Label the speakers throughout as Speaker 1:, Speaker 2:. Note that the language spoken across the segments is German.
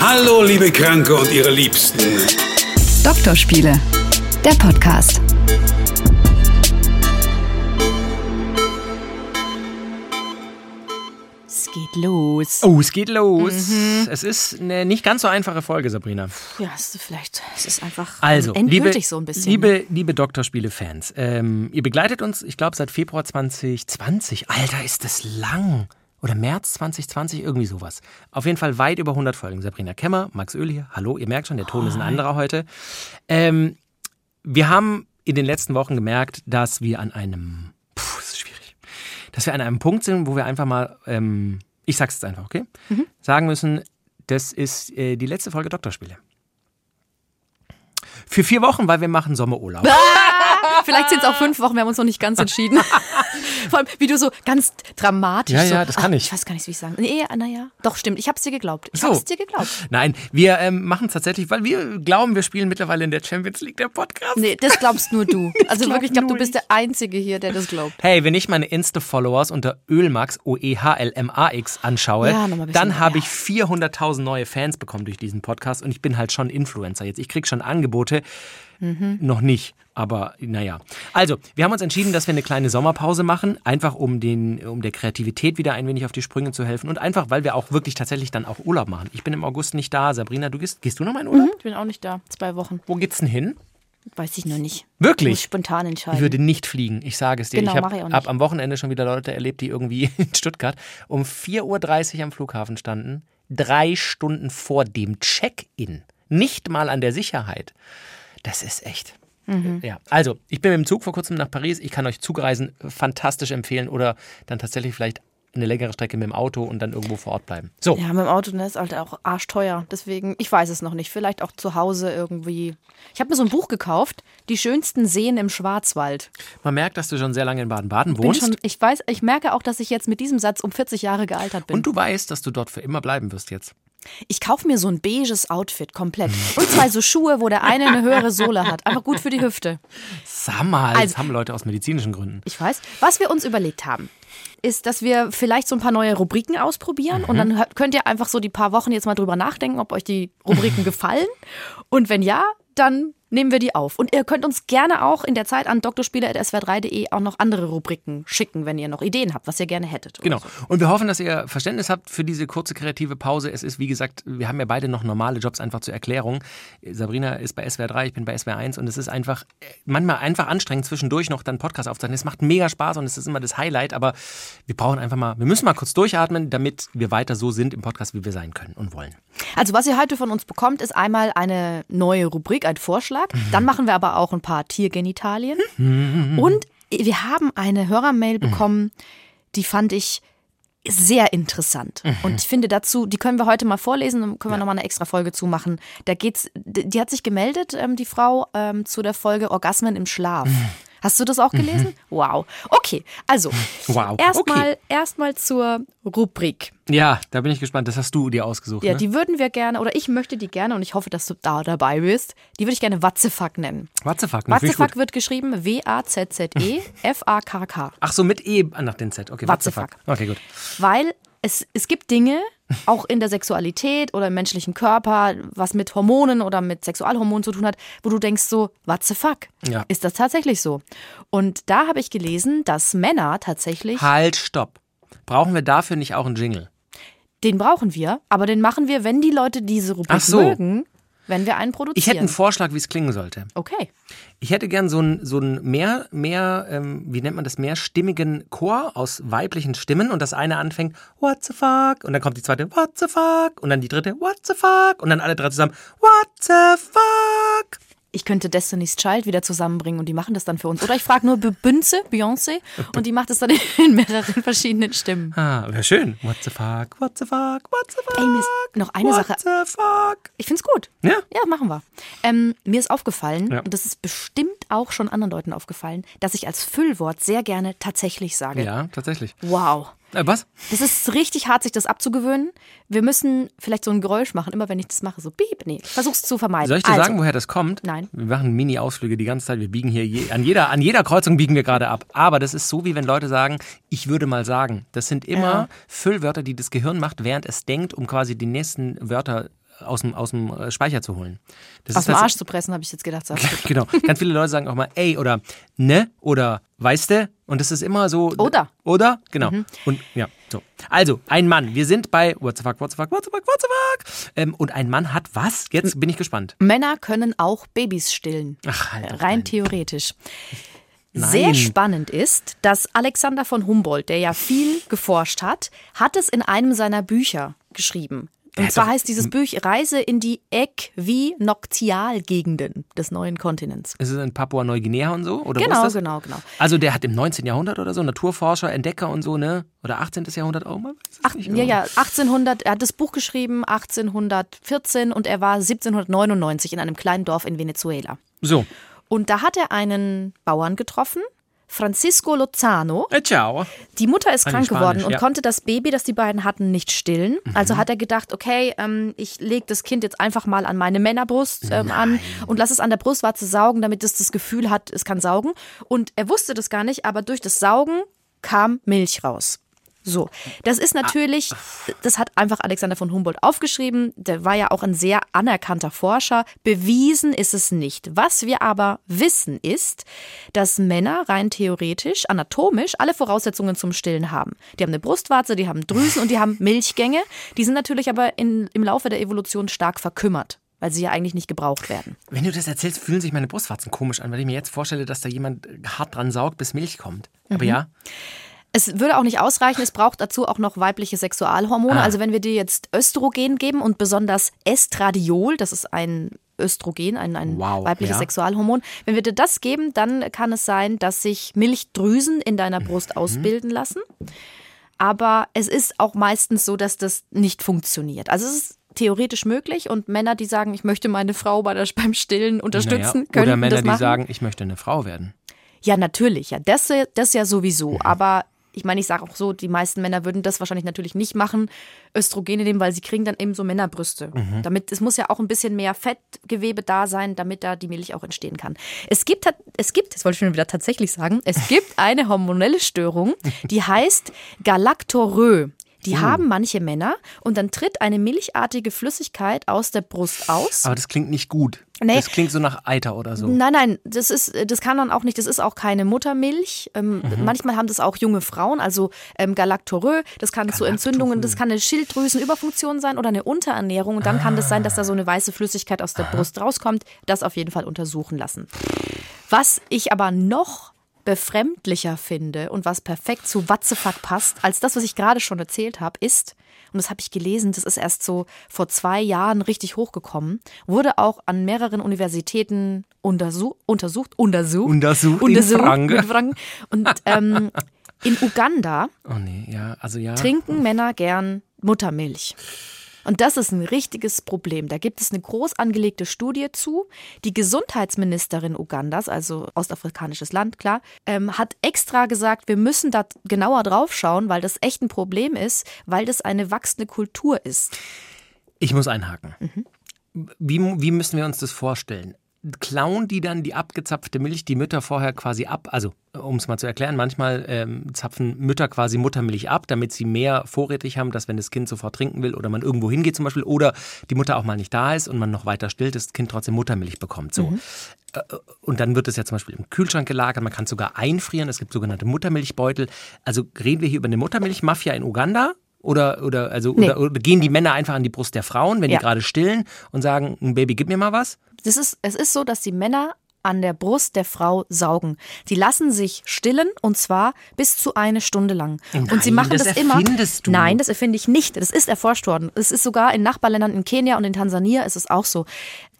Speaker 1: Hallo, liebe Kranke und ihre Liebsten.
Speaker 2: Doktorspiele, der Podcast.
Speaker 3: Es geht los.
Speaker 4: Oh, es geht los. Es ist eine nicht ganz so einfache Folge, Sabrina.
Speaker 3: Ja, es ist vielleicht, es ist einfach
Speaker 4: Also,
Speaker 3: endgültig
Speaker 4: liebe,
Speaker 3: so ein bisschen. ne?
Speaker 4: liebe, liebe Doktorspiele-Fans, ähm, ihr begleitet uns, ich glaube, seit Februar 2020. Alter, ist das lang. Oder März 2020, irgendwie sowas. Auf jeden Fall weit über 100 Folgen. Sabrina Kemmer, Max Öl hier. Hallo, ihr merkt schon, der Ton ist ein anderer heute. Ähm, wir haben in den letzten Wochen gemerkt, dass wir an einem, puh, das ist schwierig, dass wir an einem Punkt sind, wo wir einfach mal, ähm, ich sag's jetzt einfach, okay,
Speaker 3: Mhm.
Speaker 4: sagen müssen, das ist äh, die letzte Folge Doktorspiele. Für vier Wochen, weil wir machen Sommerurlaub.
Speaker 3: Vielleicht sind es auch fünf Wochen, wir haben uns noch nicht ganz entschieden. Vor allem, wie du so ganz dramatisch
Speaker 4: Ja,
Speaker 3: so,
Speaker 4: ja, das kann ich.
Speaker 3: Ich weiß gar nicht, wie ich sagen. Nee, naja, doch, stimmt. Ich hab's dir geglaubt. Ich
Speaker 4: So.
Speaker 3: hab's dir geglaubt.
Speaker 4: Nein, wir ähm, machen es tatsächlich, weil wir glauben, wir spielen mittlerweile in der Champions League, der Podcast.
Speaker 3: Nee, das glaubst nur du. Also
Speaker 4: glaub
Speaker 3: wirklich, ich glaube, du bist der Einzige hier, der das glaubt.
Speaker 4: Hey, wenn ich meine Insta-Followers unter Ölmax, O-E-H-L-M-A-X anschaue,
Speaker 3: Ja,
Speaker 4: dann habe ich 400.000 neue Fans bekommen durch diesen Podcast und ich bin halt schon Influencer jetzt. Ich kriege schon Angebote,
Speaker 3: Mhm.
Speaker 4: noch nicht, aber naja. Also, wir haben uns entschieden, dass wir eine kleine Sommerpause machen, einfach um, den, um der Kreativität wieder ein wenig auf die Sprünge zu helfen und einfach, weil wir auch wirklich tatsächlich dann auch Urlaub machen. Ich bin im August nicht da. Sabrina, du gehst, gehst du noch mal in Urlaub?
Speaker 3: Ich bin auch nicht da. Zwei Wochen.
Speaker 4: Wo geht's denn hin?
Speaker 3: Weiß ich noch nicht.
Speaker 4: Wirklich?
Speaker 3: Muss spontan entscheiden.
Speaker 4: Ich würde nicht fliegen, ich sage es dir.
Speaker 3: Genau,
Speaker 4: ich habe ab am Wochenende schon wieder Leute erlebt, die irgendwie in Stuttgart um 4.30 Uhr am Flughafen standen, drei Stunden vor dem Check-in. Nicht mal an der Sicherheit. Das ist echt.
Speaker 3: Mhm.
Speaker 4: Ja, also ich bin mit dem Zug vor kurzem nach Paris. Ich kann euch Zugreisen fantastisch empfehlen oder dann tatsächlich vielleicht eine längere Strecke mit dem Auto und dann irgendwo vor Ort bleiben. So,
Speaker 3: Ja, mit dem Auto, das ist halt auch arschteuer. Deswegen, ich weiß es noch nicht. Vielleicht auch zu Hause irgendwie. Ich habe mir so ein Buch gekauft, Die schönsten Seen im Schwarzwald.
Speaker 4: man merkt, dass du schon sehr lange in Baden-Baden wohnst.
Speaker 3: schon, ich weiß, ich merke auch, dass ich jetzt mit diesem Satz um 40 Jahre gealtert bin.
Speaker 4: und du weißt, dass du dort für immer bleiben wirst jetzt.
Speaker 3: Ich kaufe mir so ein beiges Outfit komplett. Und zwei so Schuhe, wo der eine eine höhere Sohle hat. Einfach gut für die Hüfte.
Speaker 4: Sag mal,
Speaker 3: Also-
Speaker 4: das haben Leute aus medizinischen Gründen.
Speaker 3: Ich weiß. Was wir uns überlegt haben, ist, dass wir vielleicht so ein paar neue Rubriken ausprobieren und dann hört- könnt ihr einfach so die paar Wochen jetzt mal drüber nachdenken, ob euch die Rubriken gefallen. Und wenn ja, dann nehmen wir die auf. Und ihr könnt uns gerne auch in der Zeit an drspiele.swr3.de auch noch andere Rubriken schicken, wenn ihr noch Ideen habt, was ihr gerne hättet.
Speaker 4: Genau.
Speaker 3: so.
Speaker 4: Und wir hoffen, dass ihr Verständnis habt für diese kurze kreative Pause. Es ist, wie gesagt, wir haben ja beide noch normale Jobs einfach zur Erklärung. Sabrina ist bei SWR 3, ich bin bei SWR 1 und es ist einfach äh, manchmal einfach anstrengend, zwischendurch noch dann Podcast aufzuzeichnen. Es macht mega Spaß und es ist immer das Highlight, aber wir brauchen einfach mal, wir müssen mal kurz durchatmen, damit wir weiter so sind im Podcast, wie wir sein können und wollen.
Speaker 3: Also was ihr heute von uns bekommt, ist einmal eine neue Rubrik, ein Vorschlag. Dann machen wir aber auch ein paar Tiergenitalien. Und wir haben eine Hörermail bekommen, die fand ich sehr interessant. Und ich finde dazu, die können wir heute mal vorlesen, dann können wir nochmal eine extra Folge zumachen. Da geht's, die die hat sich gemeldet, ähm, die Frau, ähm, zu der Folge Orgasmen im Schlaf. Hast du das auch gelesen? Wow. Okay, also
Speaker 4: Wow,
Speaker 3: erstmal
Speaker 4: okay.
Speaker 3: erstmal zur Rubrik.
Speaker 4: Ja, da bin ich gespannt. Das hast du dir ausgesucht.
Speaker 3: Ja,
Speaker 4: ne?
Speaker 3: die würden wir gerne, oder ich möchte die gerne, und ich hoffe, dass du da dabei bist, die würde ich gerne Watzefuck nennen.
Speaker 4: What the fuck? ne?
Speaker 3: Watzefuck wird geschrieben W-A-Z-Z-E-F-A-K-K.
Speaker 4: Ach so, mit E nach den Z. Okay, what the
Speaker 3: What the
Speaker 4: fuck. Okay, gut.
Speaker 3: Weil es, es gibt Dinge, auch in der Sexualität oder im menschlichen Körper, was mit Hormonen oder mit Sexualhormonen zu tun hat, wo du denkst so, what the fuck?
Speaker 4: Ja.
Speaker 3: Ist das tatsächlich so? Und da habe ich gelesen, dass Männer tatsächlich,
Speaker 4: Halt, stopp. Brauchen wir dafür nicht auch einen Jingle?
Speaker 3: den brauchen wir, aber den machen wir, wenn die Leute diese Rubrik
Speaker 4: so.
Speaker 3: mögen, wenn wir einen produzieren.
Speaker 4: Ich hätte einen Vorschlag, wie es klingen sollte.
Speaker 3: okay.
Speaker 4: Ich hätte gern so einen so einen mehr, mehr ähm, wie nennt man das, mehrstimmigen Chor aus weiblichen Stimmen und das eine anfängt, what the fuck? Und dann kommt die zweite, what the fuck? Und dann die dritte, what the fuck? Und dann alle drei zusammen, what the fuck?
Speaker 3: Ich könnte Destiny's Child wieder zusammenbringen und die machen das dann für uns. Oder ich frage nur Bünze, Beyoncé, und die macht es dann in mehreren verschiedenen Stimmen.
Speaker 4: Ah, wäre schön. What the fuck? What the fuck? What the fuck?
Speaker 3: Ey, mir ist noch eine
Speaker 4: what
Speaker 3: Sache.
Speaker 4: the fuck?
Speaker 3: Ich find's gut.
Speaker 4: Ja?
Speaker 3: Ja, machen wir. Ähm, mir ist aufgefallen,
Speaker 4: Ja.
Speaker 3: und das ist bestimmt auch schon anderen Leuten aufgefallen, dass ich als Füllwort sehr gerne tatsächlich sage.
Speaker 4: Ja, tatsächlich.
Speaker 3: Wow.
Speaker 4: Äh, was?
Speaker 3: Das ist richtig hart, sich das abzugewöhnen. Wir müssen vielleicht so ein Geräusch machen, immer wenn ich das mache, so piep. Nee, versuch's zu vermeiden.
Speaker 4: Soll ich dir
Speaker 3: also,
Speaker 4: sagen, woher das kommt?
Speaker 3: Nein.
Speaker 4: Wir machen Mini-Ausflüge die ganze Zeit. Wir biegen hier je, an, jeder, an jeder Kreuzung biegen wir gerade ab. Aber das ist so, wie wenn Leute sagen, ich würde mal sagen. Das sind immer
Speaker 3: Ja.
Speaker 4: Füllwörter, die das Gehirn macht, während es denkt, um quasi die nächsten Wörter aus dem, aus dem äh, Speicher zu holen. Das
Speaker 3: aus
Speaker 4: ist
Speaker 3: dem Arsch zu pressen, habe ich jetzt gedacht. Du.
Speaker 4: Genau. Ganz viele Leute sagen auch mal ey oder ne oder weißte. Und das ist immer so.
Speaker 3: Oder.
Speaker 4: Oder? Genau. Und ja, so. Also, ein Mann. Wir sind bei What the fuck, what the fuck, what the fuck, what the fuck. Ähm, und ein Mann hat was? Jetzt bin ich gespannt.
Speaker 3: Männer können auch Babys stillen.
Speaker 4: Ach, halt
Speaker 3: Rein
Speaker 4: ein-
Speaker 3: theoretisch.
Speaker 4: Nein.
Speaker 3: Sehr spannend ist, dass Alexander von Humboldt, der ja viel geforscht hat, hat es in einem seiner Bücher geschrieben. Und zwar
Speaker 4: doch-
Speaker 3: heißt dieses Buch Reise in die Äquinoktialgegenden des neuen Kontinents.
Speaker 4: Ist es in Papua-Neuguinea und so? Oder
Speaker 3: Genau, genau, genau.
Speaker 4: Also, der hat im 19. Jahrhundert oder so Naturforscher, Entdecker und so, ne? Oder 18. Jahrhundert auch mal?
Speaker 3: Ach,
Speaker 4: nicht
Speaker 3: ja, ja, 1800, er hat das Buch geschrieben 1814 und er war 1799 in einem kleinen Dorf in Venezuela.
Speaker 4: So.
Speaker 3: Und da hat er einen Bauern getroffen, Francisco Lozano.
Speaker 4: Äh, ciao.
Speaker 3: Die Mutter ist
Speaker 4: Ah,
Speaker 3: krank
Speaker 4: Spanisch,
Speaker 3: geworden und
Speaker 4: ja.
Speaker 3: konnte das Baby, das die beiden hatten, nicht stillen. Also hat er gedacht, okay, ähm, ich lege das Kind jetzt einfach mal an meine Männerbrust ähm, an und lass es an der Brustwarze saugen, damit es das Gefühl hat, es kann saugen. Und er wusste das gar nicht, aber durch das Saugen kam Milch raus. So, das ist natürlich, das hat einfach Alexander von Humboldt aufgeschrieben. Der war ja auch ein sehr anerkannter Forscher. Bewiesen ist es nicht. Was wir aber wissen ist, dass Männer rein theoretisch, anatomisch, alle Voraussetzungen zum Stillen haben. Die haben eine Brustwarze, die haben Drüsen und die haben Milchgänge. Die sind natürlich aber in, im Laufe der Evolution stark verkümmert, weil sie ja eigentlich nicht gebraucht werden.
Speaker 4: Wenn du das erzählst, fühlen sich meine Brustwarzen komisch an, weil ich mir jetzt vorstelle, dass da jemand hart dran saugt, bis Milch kommt. Aber
Speaker 3: Mhm.
Speaker 4: ja.
Speaker 3: Es würde auch nicht ausreichen, es braucht dazu auch noch weibliche Sexualhormone.
Speaker 4: Ah.
Speaker 3: Also wenn wir dir jetzt Östrogen geben und besonders Estradiol, das ist ein Östrogen, ein, ein
Speaker 4: Wow,
Speaker 3: weibliches
Speaker 4: ja.
Speaker 3: Sexualhormon. Wenn wir dir das geben, dann kann es sein, dass sich Milchdrüsen in deiner Brust
Speaker 4: Mhm.
Speaker 3: ausbilden lassen. Aber es ist auch meistens so, dass das nicht funktioniert. Also es ist theoretisch möglich und Männer, die sagen, ich möchte meine Frau bei der, beim Stillen unterstützen,
Speaker 4: Naja,
Speaker 3: können
Speaker 4: Oder Männer,
Speaker 3: das machen.
Speaker 4: die sagen, ich möchte eine Frau werden.
Speaker 3: Ja, natürlich, ja. Das, das ja sowieso.
Speaker 4: Mhm.
Speaker 3: Aber ich meine, ich sage auch so, die meisten Männer würden das wahrscheinlich natürlich nicht machen, Östrogene nehmen, weil sie kriegen dann eben so Männerbrüste.
Speaker 4: Mhm.
Speaker 3: Damit, es muss ja auch ein bisschen mehr Fettgewebe da sein, damit da die Milch auch entstehen kann. Es gibt, es gibt, das wollte ich schon wieder tatsächlich sagen, es gibt eine hormonelle Störung, die heißt Galactorö. Die
Speaker 4: Oh.
Speaker 3: haben manche Männer und dann tritt eine milchartige Flüssigkeit aus der Brust aus.
Speaker 4: Aber das klingt nicht gut.
Speaker 3: Nee.
Speaker 4: Das klingt so nach Eiter oder so.
Speaker 3: Nein, nein, das ist, das kann dann auch nicht, das ist auch keine Muttermilch. Ähm,
Speaker 4: Mhm.
Speaker 3: Manchmal haben das auch junge Frauen, also ähm, Galactorö, das kann zu Entzündungen, das kann eine Schilddrüsenüberfunktion sein oder eine Unterernährung. Und dann kann das sein, dass da so eine weiße Flüssigkeit aus der Brust rauskommt. Das auf jeden Fall untersuchen lassen. Was ich aber noch befremdlicher finde und was perfekt zu Watzefuck passt, als das, was ich gerade schon erzählt habe, ist, und das habe ich gelesen, das ist erst so vor zwei Jahren richtig hochgekommen, wurde auch an mehreren Universitäten untersuch, untersucht, untersucht,
Speaker 4: Untersucht
Speaker 3: untersucht
Speaker 4: Franken.
Speaker 3: Und ähm, in Uganda
Speaker 4: Oh nee, ja, also ja.
Speaker 3: trinken Männer gern Muttermilch. Und das ist ein richtiges Problem. Da gibt es eine groß angelegte Studie zu. Die Gesundheitsministerin Ugandas, also ostafrikanisches Land, klar, ähm, hat extra gesagt, wir müssen da genauer drauf schauen, weil das echt ein Problem ist, weil das eine wachsende Kultur ist.
Speaker 4: Ich muss einhaken.
Speaker 3: Mhm.
Speaker 4: Wie, wie müssen wir uns das vorstellen? Klauen die dann die abgezapfte Milch, die Mütter vorher quasi ab? Also, um es mal zu erklären, manchmal ähm, zapfen Mütter quasi Muttermilch ab, damit sie mehr vorrätig haben, dass wenn das Kind sofort trinken will oder man irgendwo hingeht zum Beispiel oder die Mutter auch mal nicht da ist und man noch weiter stillt, das Kind trotzdem Muttermilch bekommt. So. Äh, Und dann wird es ja zum Beispiel im Kühlschrank gelagert, man kann es sogar einfrieren, es gibt sogenannte Muttermilchbeutel. Also reden wir hier über eine Muttermilchmafia in Uganda? Oder, oder, also,
Speaker 3: Nee.
Speaker 4: oder, oder gehen die Männer einfach an die Brust der Frauen, wenn
Speaker 3: Ja.
Speaker 4: die gerade stillen und sagen, ein Baby, gib mir mal was?
Speaker 3: Das ist, es ist so, dass die Männer an der Brust der Frau saugen. Die lassen sich stillen und zwar bis zu eine Stunde lang. und sie
Speaker 4: Nein,
Speaker 3: machen
Speaker 4: das
Speaker 3: das, immer.
Speaker 4: du.
Speaker 3: Nein, das erfinde ich nicht. Das ist erforscht worden. Es ist sogar in Nachbarländern in Kenia und in Tansania ist es auch so.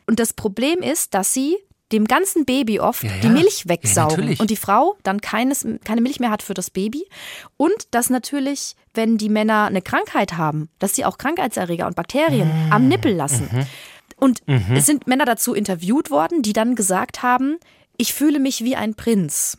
Speaker 3: Und das Problem ist, dass sie dem ganzen Baby oft
Speaker 4: Ja, ja.
Speaker 3: die Milch
Speaker 4: Ja,
Speaker 3: wegsaugen
Speaker 4: natürlich.
Speaker 3: und die Frau dann keines, keine Milch mehr hat für das Baby. Und dass natürlich, wenn die Männer eine Krankheit haben, dass sie auch Krankheitserreger und Bakterien
Speaker 4: Mm.
Speaker 3: am Nippel lassen.
Speaker 4: Mhm.
Speaker 3: Und es sind Männer dazu interviewt worden, die dann gesagt haben, ich fühle mich wie ein Prinz,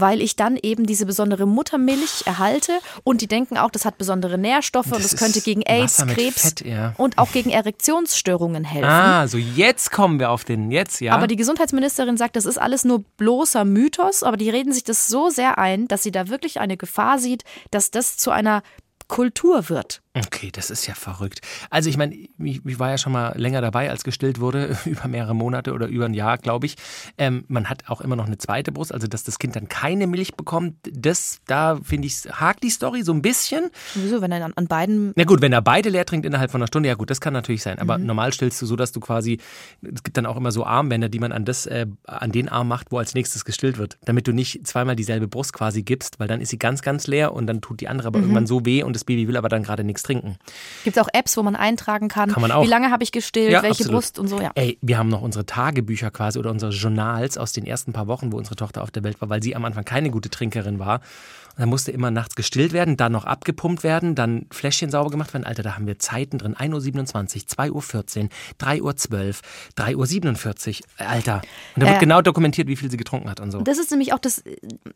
Speaker 3: weil ich dann eben diese besondere Muttermilch erhalte und die denken auch, das hat besondere Nährstoffe und
Speaker 4: Das
Speaker 3: das könnte gegen AIDS, Krebs
Speaker 4: Fett, ja.
Speaker 3: und auch gegen Erektionsstörungen helfen.
Speaker 4: Ah, so jetzt kommen wir auf den, jetzt, ja.
Speaker 3: Aber die Gesundheitsministerin sagt, das ist alles nur bloßer Mythos, aber die reden sich das so sehr ein, dass sie da wirklich eine Gefahr sieht, dass das zu einer Kultur wird.
Speaker 4: Okay, das ist ja verrückt. Also ich meine, ich, ich war ja schon mal länger dabei, als gestillt wurde, über mehrere Monate oder über ein Jahr, glaube ich. Ähm, man hat auch immer noch eine zweite Brust, also dass das Kind dann keine Milch bekommt, das, da finde ich, hakt die Story so ein bisschen.
Speaker 3: Wieso, wenn er an, an beiden
Speaker 4: Na gut, wenn er beide leer trinkt innerhalb von einer Stunde, ja gut, das kann natürlich sein.
Speaker 3: Mhm.
Speaker 4: Aber normal stillst du so, dass du quasi, es gibt dann auch immer so Armbänder, die man an das, äh, an den Arm macht, wo als nächstes gestillt wird. Damit du nicht zweimal dieselbe Brust quasi gibst, weil dann ist sie ganz, ganz leer und dann tut die andere
Speaker 3: Mhm.
Speaker 4: aber irgendwann so weh und das Baby will aber dann gerade nichts trinken.
Speaker 3: Gibt es auch Apps, wo man eintragen kann,
Speaker 4: Kann man auch.
Speaker 3: wie lange habe ich gestillt,
Speaker 4: Ja,
Speaker 3: welche
Speaker 4: absolut.
Speaker 3: Brust und so, ja.
Speaker 4: Ey, wir haben noch unsere Tagebücher quasi oder unsere Journals aus den ersten paar Wochen, wo unsere Tochter auf der Welt war, weil sie am Anfang keine gute Trinkerin war. Dann musste immer nachts gestillt werden, dann noch abgepumpt werden, dann Fläschchen sauber gemacht werden. Alter, da haben wir Zeiten drin. 1.27 Uhr, 2.14 Uhr, 3.12 Uhr, 3.47 Uhr. Alter. Und da wird
Speaker 3: Äh.
Speaker 4: genau dokumentiert, wie viel sie getrunken hat und so.
Speaker 3: Das ist nämlich auch das,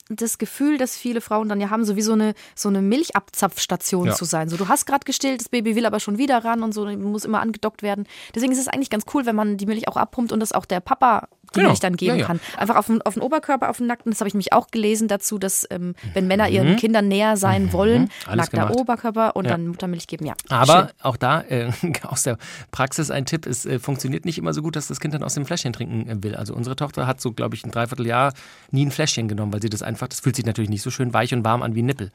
Speaker 3: das Gefühl, das viele Frauen dann ja haben, so wie so eine, so eine Milchabzapfstation
Speaker 4: Ja.
Speaker 3: zu sein. So, du hast gerade gestillt, das Baby will aber schon wieder ran und so, muss immer angedockt werden. Deswegen ist es eigentlich ganz cool, wenn man die Milch auch abpumpt und das auch der Papa die
Speaker 4: Genau.
Speaker 3: Milch dann geben
Speaker 4: Ja, ja.
Speaker 3: kann. Einfach auf den, auf den Oberkörper, auf den Nackten. Das habe ich mich auch gelesen dazu, dass ähm, wenn Männer
Speaker 4: Mhm.
Speaker 3: ihren Kindern näher sein wollen,
Speaker 4: Alles
Speaker 3: nackter
Speaker 4: gemacht.
Speaker 3: Oberkörper und
Speaker 4: Ja.
Speaker 3: dann Muttermilch geben. Ja.
Speaker 4: Aber
Speaker 3: Schön.
Speaker 4: auch da äh, aus der Praxis ein Tipp, es äh, funktioniert nicht immer so gut, dass das Kind dann aus dem Fläschchen trinken äh, will. Also unsere Tochter hat so, glaube ich, ein Dreivierteljahr nie ein Fläschchen genommen, weil sie das einfach, das fühlt sich natürlich nicht so schön weich und warm an wie ein Nippel.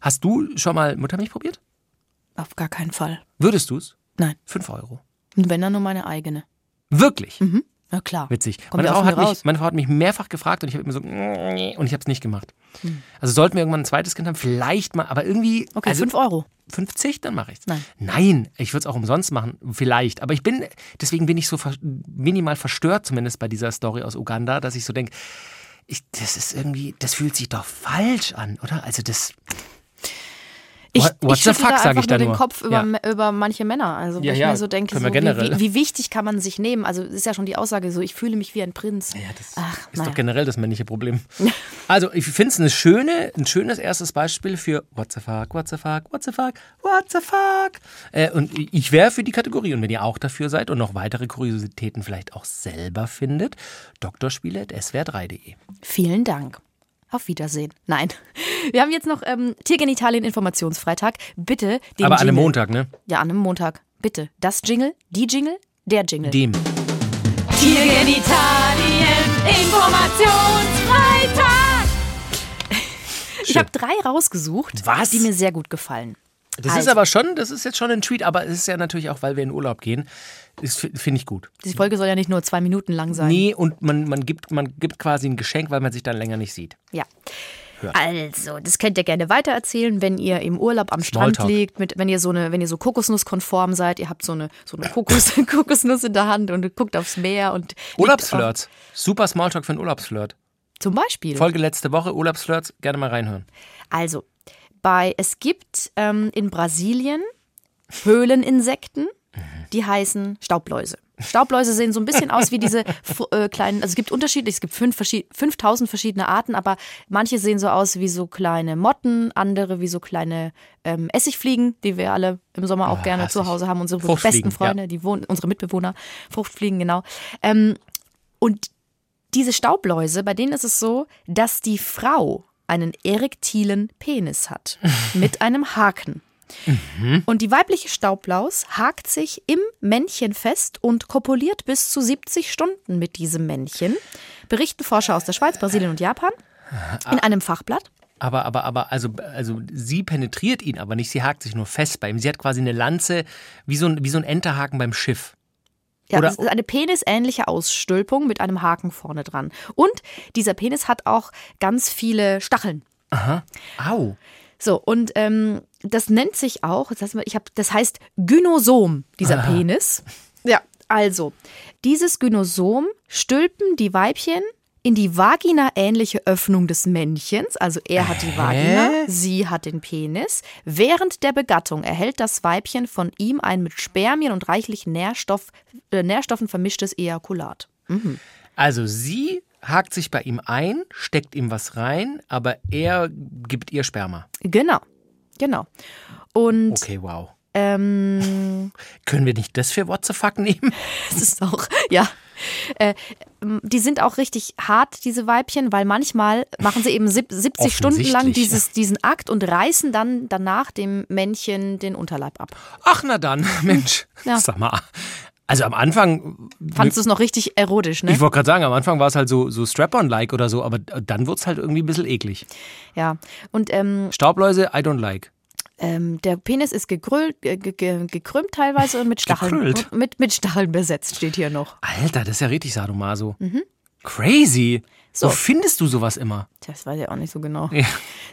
Speaker 4: Hast du schon mal Muttermilch probiert?
Speaker 3: Auf gar keinen Fall.
Speaker 4: Würdest du es?
Speaker 3: Nein.
Speaker 4: Fünf Euro.
Speaker 3: Und wenn dann nur meine eigene.
Speaker 4: Wirklich?
Speaker 3: Na klar.
Speaker 4: Witzig.
Speaker 3: Kommt
Speaker 4: Meine Frau, hat mich, meine Frau hat mich mehrfach gefragt und ich habe immer so und ich habe es nicht gemacht.
Speaker 3: Hm.
Speaker 4: Also sollten wir irgendwann ein zweites Kind haben, vielleicht mal, aber irgendwie.
Speaker 3: Okay,
Speaker 4: also,
Speaker 3: fünf Euro.
Speaker 4: 50, dann mache ich's.
Speaker 3: Nein.
Speaker 4: Nein, ich würde es auch umsonst machen, vielleicht. Aber ich bin, deswegen bin ich so minimal verstört, zumindest bei dieser Story aus Uganda, dass ich so denke, ich, das ist irgendwie, das fühlt sich doch falsch an, oder? Also das.
Speaker 3: Ich,
Speaker 4: What- what
Speaker 3: ich
Speaker 4: the fuck,
Speaker 3: da
Speaker 4: sag
Speaker 3: einfach
Speaker 4: ich da
Speaker 3: nur den. Kopf über,
Speaker 4: Ja.
Speaker 3: über manche Männer. Also
Speaker 4: Ja,
Speaker 3: ich
Speaker 4: ja,
Speaker 3: mir so denke, so, wie, wie, wichtig kann man sich nehmen? Also ist ja schon die Aussage so, ich fühle mich wie ein Prinz.
Speaker 4: Ja, das
Speaker 3: Ach,
Speaker 4: ist
Speaker 3: naja.
Speaker 4: doch generell das männliche Problem. Also, ich finde es eine schöne, ein schönes erstes Beispiel für What the fuck, what the fuck, what the fuck, what the fuck. Äh, und ich wäre für die Kategorie. Und wenn ihr auch dafür seid und noch weitere Kuriositäten vielleicht auch selber findet, drspiele.swr3.de.
Speaker 3: Vielen Dank. Auf Wiedersehen. Nein. Wir haben jetzt noch ähm, Tiergenitalien Informationsfreitag. Bitte den
Speaker 4: Aber an einem Montag, ne?
Speaker 3: Ja, an einem Montag. Bitte. Das Jingle, die Jingle, der Jingle.
Speaker 4: Dem.
Speaker 3: Tiergenitalien Informationsfreitag. Ich habe drei rausgesucht,
Speaker 4: Was?
Speaker 3: die mir sehr gut gefallen.
Speaker 4: Das ist
Speaker 3: Also.
Speaker 4: aber schon, das ist jetzt schon ein Tweet, aber es ist ja natürlich auch, weil wir in Urlaub gehen. Das finde ich gut.
Speaker 3: Die Folge soll ja nicht nur zwei Minuten lang sein.
Speaker 4: Nee, und man, man, gibt, man gibt quasi ein Geschenk, weil man sich dann länger nicht sieht.
Speaker 3: Ja. Also, das könnt ihr gerne weitererzählen, wenn ihr im Urlaub am Strand liegt, mit, wenn ihr so eine, wenn ihr so Kokosnusskonform seid, ihr habt so eine, so eine Kokos, Kokosnuss in der Hand und guckt aufs Meer und
Speaker 4: Urlaubsflirts. Super Smalltalk für einen Urlaubsflirt.
Speaker 3: Zum Beispiel.
Speaker 4: Folge letzte Woche, Urlaubsflirts, gerne mal reinhören.
Speaker 3: Also, bei es gibt ähm, in Brasilien Höhleninsekten, die heißen Staubläuse. Staubläuse sehen so ein bisschen aus wie diese äh, kleinen, also es gibt unterschiedlich, es gibt fünf verschied 5000 verschiedene Arten, aber manche sehen so aus wie so kleine Motten, andere wie so kleine ähm, Essigfliegen, die wir alle im Sommer auch
Speaker 4: Ah,
Speaker 3: gerne zu. Hause haben, unsere besten Freunde,
Speaker 4: ja.
Speaker 3: die wohnen, unsere Mitbewohner, Fruchtfliegen, genau. Ähm, und diese Staubläuse, bei denen ist es so, dass die Frau einen erektilen Penis hat mit einem Haken. Und die weibliche Staublaus hakt sich im Männchen fest und kopuliert bis zu 70 Stunden mit diesem Männchen, berichten Forscher aus der Schweiz, Brasilien und Japan in einem Fachblatt.
Speaker 4: Aber, aber, aber, also, also sie penetriert ihn aber nicht, sie hakt sich nur fest bei ihm. Sie hat quasi eine Lanze, wie so ein, wie so ein Enterhaken beim Schiff.
Speaker 3: Ja,
Speaker 4: Oder-
Speaker 3: das ist eine penisähnliche Ausstülpung mit einem Haken vorne dran. Und dieser Penis hat auch ganz viele Stacheln.
Speaker 4: Au.
Speaker 3: So, und ähm, das nennt sich auch, das heißt, ich hab, das heißt Gynosom, dieser Penis. Ja, also, dieses Gynosom stülpen die Weibchen in die Vagina-ähnliche Öffnung des Männchens. Also er hat die Vagina, sie hat den Penis. Während der Begattung erhält das Weibchen von ihm ein mit Spermien und reichlich Nährstoff, äh, Nährstoffen vermischtes Ejakulat.
Speaker 4: Also sie hakt sich bei ihm ein, steckt ihm was rein, aber er gibt ihr Sperma.
Speaker 3: Genau, genau. Und
Speaker 4: Okay, wow.
Speaker 3: ähm,
Speaker 4: Können wir nicht das für What the fuck nehmen?
Speaker 3: Das ist auch, ja. Äh, die sind auch richtig hart, diese Weibchen, weil manchmal machen sie eben sieb- 70 Stunden lang dieses, diesen Akt und reißen dann danach dem Männchen den Unterleib ab.
Speaker 4: Ach, na dann, Mensch.
Speaker 3: Ja.
Speaker 4: Sag mal. Also am Anfang,
Speaker 3: Fandst du es noch richtig erotisch, ne?
Speaker 4: ich wollte gerade sagen, am Anfang war es halt so, so Strap-on-like oder so, aber dann wurde es halt irgendwie ein bisschen eklig.
Speaker 3: Ja. Und ähm,
Speaker 4: Staubläuse, I don't like.
Speaker 3: Ähm, der Penis ist gegrüllt, ge ge ge gekrümmt teilweise und mit Stacheln, mit, mit Stacheln besetzt, steht hier noch.
Speaker 4: Alter, das ist ja richtig Sadomaso. Crazy.
Speaker 3: Mhm. So.
Speaker 4: Wo findest du sowas immer?
Speaker 3: Das weiß ich auch nicht so genau.
Speaker 4: Ja.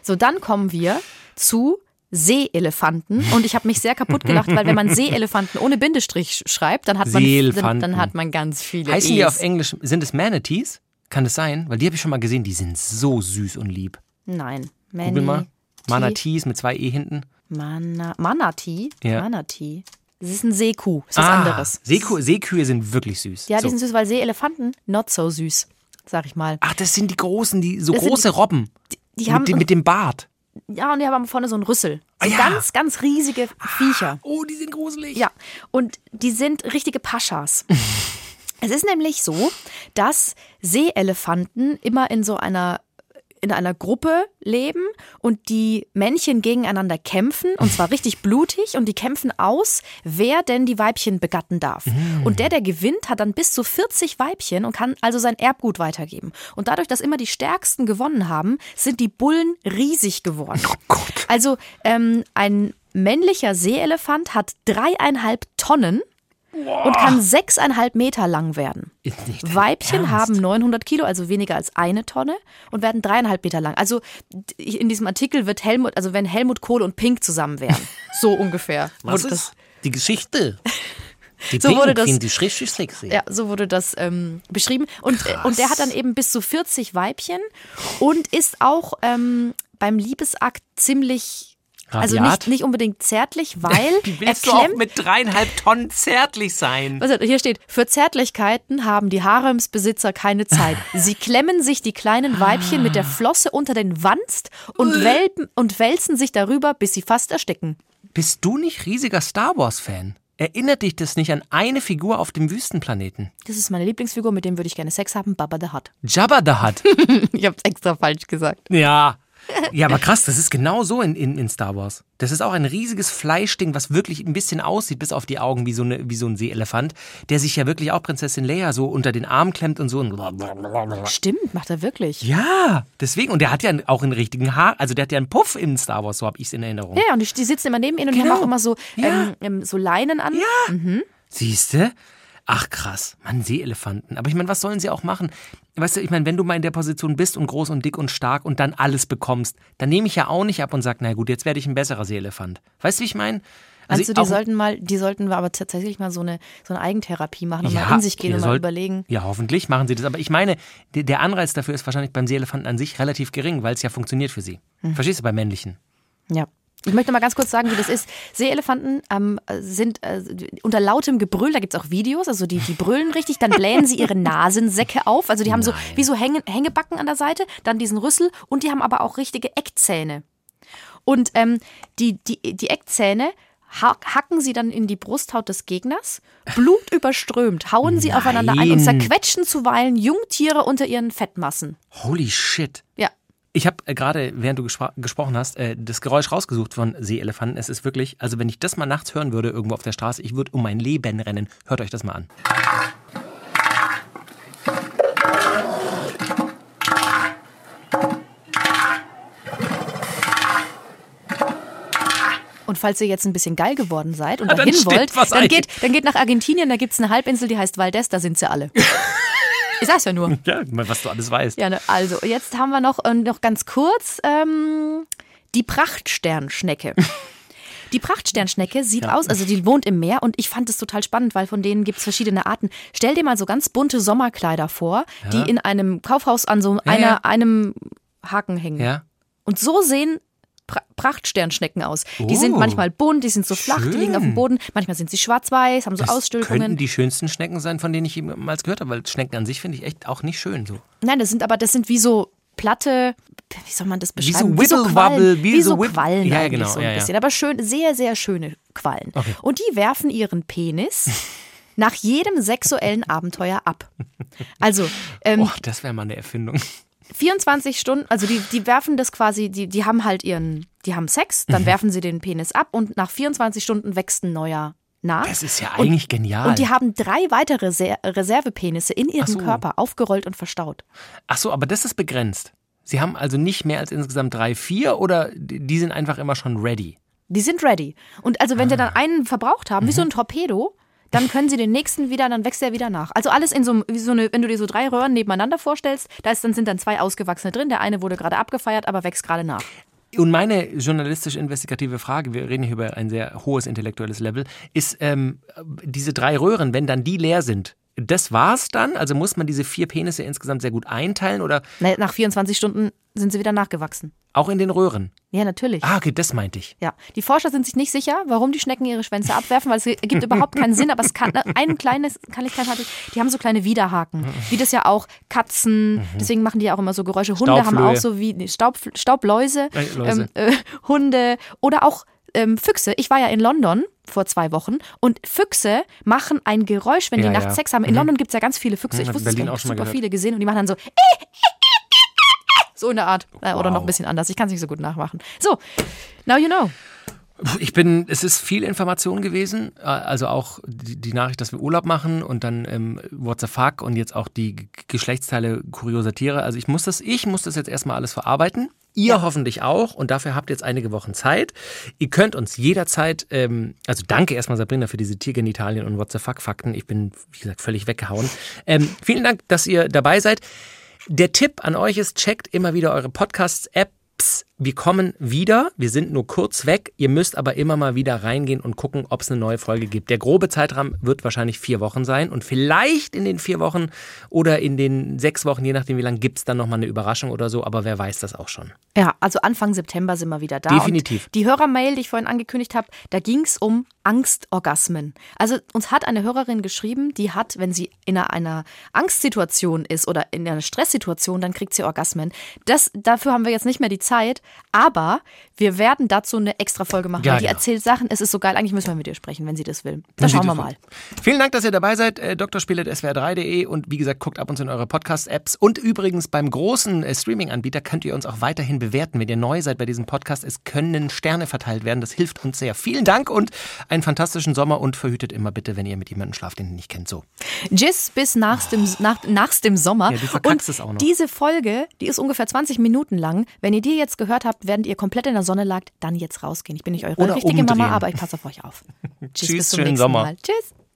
Speaker 3: So, dann kommen wir zu Seeelefanten. Und ich habe mich sehr kaputt gelacht, weil wenn man Seeelefanten ohne Bindestrich schreibt, dann hat man, dann, dann hat man ganz viele
Speaker 4: Heißen die
Speaker 3: E's.
Speaker 4: auf Englisch, sind es Manatees? Kann das sein? Weil die habe ich schon mal gesehen, die sind so süß und lieb.
Speaker 3: Nein.
Speaker 4: Google
Speaker 3: Mani,
Speaker 4: mal.
Speaker 3: Ti-
Speaker 4: Manatees mit zwei E hinten.
Speaker 3: Mana, Manatee?
Speaker 4: Ja.
Speaker 3: Manatee. Das ist ein Seekuh. Das ist
Speaker 4: Ah,
Speaker 3: anderes.
Speaker 4: Seekuh, Seekühe sind wirklich süß.
Speaker 3: Ja, die
Speaker 4: so.
Speaker 3: sind süß, weil Seeelefanten not so süß, sag ich mal.
Speaker 4: Ach, das sind die großen, die so
Speaker 3: Das
Speaker 4: große Robben.
Speaker 3: Die haben,
Speaker 4: mit, dem, mit dem Bart.
Speaker 3: ja, und die haben vorne so einen Rüssel. So
Speaker 4: Ah, ja.
Speaker 3: ganz, ganz riesige Viecher.
Speaker 4: Oh, die sind gruselig.
Speaker 3: Ja, und die sind richtige Paschas. es ist nämlich so, dass Seeelefanten immer in so einer in einer Gruppe leben und die Männchen gegeneinander kämpfen und zwar richtig blutig und die kämpfen aus, wer denn die Weibchen begatten darf. Und der, der gewinnt, hat dann bis zu 40 Weibchen und kann also sein Erbgut weitergeben. Und dadurch, dass immer die Stärksten gewonnen haben, sind die Bullen riesig geworden. Also ähm, ein männlicher Seeelefant hat dreieinhalb Tonnen und kann sechseinhalb Meter lang werden. Weibchen haben 900 Kilo, also weniger als eine Tonne und werden dreieinhalb Meter lang. Also in diesem Artikel wird Helmut, also wenn Helmut Kohl und Pink zusammen wären, so ungefähr.
Speaker 4: Was ist die Geschichte? Die
Speaker 3: So wurde das-
Speaker 4: ich richtig sexy.
Speaker 3: Ja, so wurde das ähm, beschrieben. Und, äh, und der hat dann eben bis zu 40 Weibchen und ist auch ähm, beim Liebesakt ziemlich, also
Speaker 4: Rabiat?
Speaker 3: nicht, nicht unbedingt zärtlich, weil
Speaker 4: Wie
Speaker 3: er
Speaker 4: willst du auch
Speaker 3: klemmt.
Speaker 4: mit dreieinhalb Tonnen zärtlich sein?
Speaker 3: Also hier steht, für Zärtlichkeiten haben die Haremsbesitzer keine Zeit. Sie klemmen sich die kleinen Weibchen mit der Flosse unter den Wanst und, welpen, und wälzen sich darüber, bis sie fast ersticken.
Speaker 4: Bist du nicht riesiger Star Wars-Fan? Erinnert dich das nicht an eine Figur auf dem Wüstenplaneten?
Speaker 3: Das ist meine Lieblingsfigur, mit dem würde ich gerne Sex haben, Baba the Hutt.
Speaker 4: Jabba the Hutt.
Speaker 3: Ich habe es extra falsch gesagt.
Speaker 4: Ja. Ja, aber krass, das ist genau so in, in, in Star Wars. Das ist auch ein riesiges Fleischding, was wirklich ein bisschen aussieht, bis auf die Augen, wie so, eine, wie so ein Seeelefant, der sich ja wirklich auch Prinzessin Leia so unter den Arm klemmt und so. Und
Speaker 3: Stimmt, macht er wirklich.
Speaker 4: ja, deswegen. Und der hat ja auch einen richtigen Haar, also der hat ja einen Puff in Star Wars, so habe ich es in Erinnerung.
Speaker 3: Ja, und die, sitzen immer neben ihnen und
Speaker 4: Genau.
Speaker 3: haben auch immer so,
Speaker 4: Ja.
Speaker 3: ähm, ähm, so Leinen an.
Speaker 4: Siehste? Ach krass, Mann, Seeelefanten. Aber ich meine, was sollen sie auch machen? Weißt du, ich meine, wenn du mal in der Position bist und groß und dick und stark und dann alles bekommst, dann nehme ich ja auch nicht ab und sage, na gut, jetzt werde ich ein besserer Seeelefant. Weißt du, wie ich meine? Also
Speaker 3: du, die sollten mal, die sollten wir aber tatsächlich mal so eine, so eine Eigentherapie machen und
Speaker 4: Ja,
Speaker 3: mal in sich gehen und mal
Speaker 4: sollt-
Speaker 3: überlegen.
Speaker 4: Ja, hoffentlich machen sie das. Aber ich meine, der, Anreiz dafür ist wahrscheinlich beim Seeelefanten an sich relativ gering, weil es ja funktioniert für sie.
Speaker 3: Hm.
Speaker 4: Verstehst du, bei männlichen?
Speaker 3: Ja. Ich möchte mal ganz kurz sagen, wie das ist. Seeelefanten ähm, sind äh, unter lautem Gebrüll, da gibt es auch Videos, also die, die brüllen richtig, dann blähen sie ihre Nasensäcke auf. Also die haben so wie so Hänge, Hängebacken an der Seite, dann diesen Rüssel und die haben aber auch richtige Eckzähne. Und ähm, die, die, die Eckzähne ha hacken sie dann in die Brusthaut des Gegners, Blut überströmt, hauen sie aufeinander ein und
Speaker 4: Nein.
Speaker 3: zerquetschen zuweilen Jungtiere unter ihren Fettmassen.
Speaker 4: Holy shit.
Speaker 3: Ja.
Speaker 4: Ich habe äh, gerade, während du gespro gesprochen hast, äh, das Geräusch rausgesucht von Seeelefanten. Es ist wirklich, also wenn ich das mal nachts hören würde, irgendwo auf der Straße, ich würde um mein Leben rennen. Hört euch das mal an.
Speaker 3: Und falls ihr jetzt ein bisschen geil geworden seid und
Speaker 4: Ah, dann
Speaker 3: dahin
Speaker 4: stimmt
Speaker 3: wollt, dann geht, dann geht nach Argentinien, da gibt es eine Halbinsel, die heißt Valdez, da sind sie alle. ich sag's ja nur.
Speaker 4: Ja, was du alles weißt.
Speaker 3: Ja, ne, also jetzt haben wir noch, äh, noch ganz kurz ähm, die Prachtsternschnecke. Die Prachtsternschnecke sieht aus, also die wohnt im Meer und ich fand es total spannend, weil von denen gibt es verschiedene Arten. Stell dir mal so ganz bunte Sommerkleider vor, die in einem Kaufhaus an so einer,
Speaker 4: ja.
Speaker 3: einem Haken hängen.
Speaker 4: Ja?
Speaker 3: Und so sehen pra Prachtsternschnecken aus. Die
Speaker 4: Oh.
Speaker 3: sind manchmal bunt, die sind so flach, die liegen auf dem
Speaker 4: Schön.
Speaker 3: Boden. Manchmal sind sie schwarz-weiß, haben so
Speaker 4: Das
Speaker 3: Ausstülpungen.
Speaker 4: könnten die schönsten Schnecken sein, von denen ich jemals gehört habe, weil Schnecken an sich finde ich echt auch nicht schön so.
Speaker 3: Nein, das sind aber, das sind wie so platte, wie soll man das
Speaker 4: Wie so
Speaker 3: beschreiben? Quallen,
Speaker 4: wie so
Speaker 3: Quallen
Speaker 4: Ja,
Speaker 3: eigentlich
Speaker 4: genau,
Speaker 3: so ein
Speaker 4: ja, ja.
Speaker 3: bisschen. Aber schön, sehr, sehr schöne Quallen. Und die werfen ihren Penis nach jedem sexuellen Abenteuer ab. Also, ähm,
Speaker 4: Och, das wäre mal eine Erfindung.
Speaker 3: 24 Stunden, also die, die werfen das quasi, die, die haben halt ihren, die haben Sex,
Speaker 4: Mhm.
Speaker 3: dann werfen sie den Penis ab und nach 24 Stunden wächst ein neuer nach.
Speaker 4: Das ist ja eigentlich genial.
Speaker 3: Und die haben drei weitere Reser Reservepenisse in ihrem
Speaker 4: so.
Speaker 3: Körper aufgerollt und verstaut.
Speaker 4: Ach so, aber das ist begrenzt. Sie haben also nicht mehr als insgesamt drei, vier oder die sind einfach immer schon ready?
Speaker 3: Die sind ready. Und also wenn sie
Speaker 4: Ah.
Speaker 3: dann einen verbraucht haben, wie
Speaker 4: Mhm.
Speaker 3: so ein Torpedo, dann können sie den nächsten wieder, dann wächst er wieder nach. Also alles in so, einem- wie so eine, wenn du dir so drei Röhren nebeneinander vorstellst, da ist, dann sind dann zwei ausgewachsene drin. Der eine wurde gerade abgefeiert, aber wächst gerade nach.
Speaker 4: Und meine journalistisch-investigative Frage, wir reden hier über ein sehr hohes intellektuelles Level, ist ähm, diese drei Röhren, wenn dann die leer sind, das war's dann? Also muss man diese vier Penisse insgesamt sehr gut einteilen oder
Speaker 3: Na, Nach 24 Stunden sind sie wieder nachgewachsen.
Speaker 4: Auch in den Röhren?
Speaker 3: Ja, natürlich.
Speaker 4: Ah, okay, das meinte ich.
Speaker 3: Ja, die Forscher sind sich nicht sicher, warum die Schnecken ihre Schwänze abwerfen, weil es ergibt überhaupt keinen Sinn, aber es kann ein kleines hatte, ich, die haben so kleine Widerhaken, wie das ja auch Katzen, deswegen machen die ja auch immer so Geräusche. Hunde haben auch so wie nee, Staub, Staubläuse,
Speaker 4: Äh,
Speaker 3: ähm, äh, Hunde oder auch ähm, Füchse. Ich war ja in London vor zwei Wochen und Füchse machen ein Geräusch, wenn die
Speaker 4: Ja,
Speaker 3: nachts
Speaker 4: ja.
Speaker 3: Sex haben. In London gibt es ja ganz viele Füchse.
Speaker 4: Mhm,
Speaker 3: Ich wusste es
Speaker 4: schon mal
Speaker 3: super
Speaker 4: gehört.
Speaker 3: viele gesehen und die machen dann so so in der Art. Äh, Oder noch
Speaker 4: Wow.
Speaker 3: ein bisschen anders. Ich kann es nicht so gut nachmachen. So, now you know.
Speaker 4: Ich bin, es ist viel Information gewesen, äh, also auch die, die Nachricht, dass wir Urlaub machen und dann ähm, What the fuck und jetzt auch die G- Geschlechtsteile kurioser Tiere. Also ich muss das, ich muss das jetzt erstmal alles verarbeiten. Ihr hoffentlich auch und dafür habt ihr jetzt einige Wochen Zeit. Ihr könnt uns jederzeit, ähm, also danke erstmal Sabrina für diese Tiergenitalien und What the fuck Fakten. Ich bin, wie gesagt, völlig weggehauen. Ähm, vielen Dank, dass ihr dabei seid. Der Tipp an euch ist, checkt immer wieder eure Podcasts-Apps. Wir kommen wieder. Wir sind nur kurz weg. Ihr müsst aber immer mal wieder reingehen und gucken, ob es eine neue Folge gibt. Der grobe Zeitrahmen wird wahrscheinlich vier Wochen sein. Und vielleicht in den vier Wochen oder in den sechs Wochen, je nachdem wie lang, gibt es dann nochmal eine Überraschung oder so. Aber wer weiß das auch schon.
Speaker 3: Ja, also Anfang September sind wir wieder da.
Speaker 4: Definitiv.
Speaker 3: Die Hörermail, die ich vorhin angekündigt habe, da ging es um Angstorgasmen. Also uns hat eine Hörerin geschrieben, die hat, wenn sie in einer, einer Angstsituation ist oder in einer Stresssituation, dann kriegt sie Orgasmen. Das, dafür haben wir jetzt nicht mehr die Zeit, aber wir werden dazu eine extra Folge machen.
Speaker 4: Ja,
Speaker 3: weil die
Speaker 4: genau.
Speaker 3: erzählt Sachen, es ist so geil, eigentlich müssen wir mit ihr sprechen, wenn sie das will. Da schauen wir mal.
Speaker 4: Vielen Dank, dass ihr dabei seid. Äh, drspiele.swr3.de und wie gesagt, guckt ab und zu in eure Podcast-Apps. Und übrigens beim großen äh, Streaming-Anbieter könnt ihr uns auch weiterhin bewerten. Wenn ihr neu seid bei diesem Podcast, es können Sterne verteilt werden. Das hilft uns sehr. Vielen Dank und einen fantastischen Sommer und verhütet immer bitte, wenn ihr mit jemandem schlaft, den ihr nicht kennt. So.
Speaker 3: Tschüss bis nach dem, nach, nach dem Sommer.
Speaker 4: Ja, du
Speaker 3: Und
Speaker 4: es auch noch.
Speaker 3: diese Folge, die ist ungefähr 20 Minuten lang. Wenn ihr die jetzt gehört habt, während ihr komplett in der Sonne lagt, dann jetzt rausgehen. Ich bin nicht eure
Speaker 4: Oder
Speaker 3: richtige Mama,
Speaker 4: umdrehen.
Speaker 3: aber ich passe auf euch auf. Tschüss,
Speaker 4: Tschüss,
Speaker 3: bis zum nächsten
Speaker 4: Sommer.
Speaker 3: Mal. Tschüss.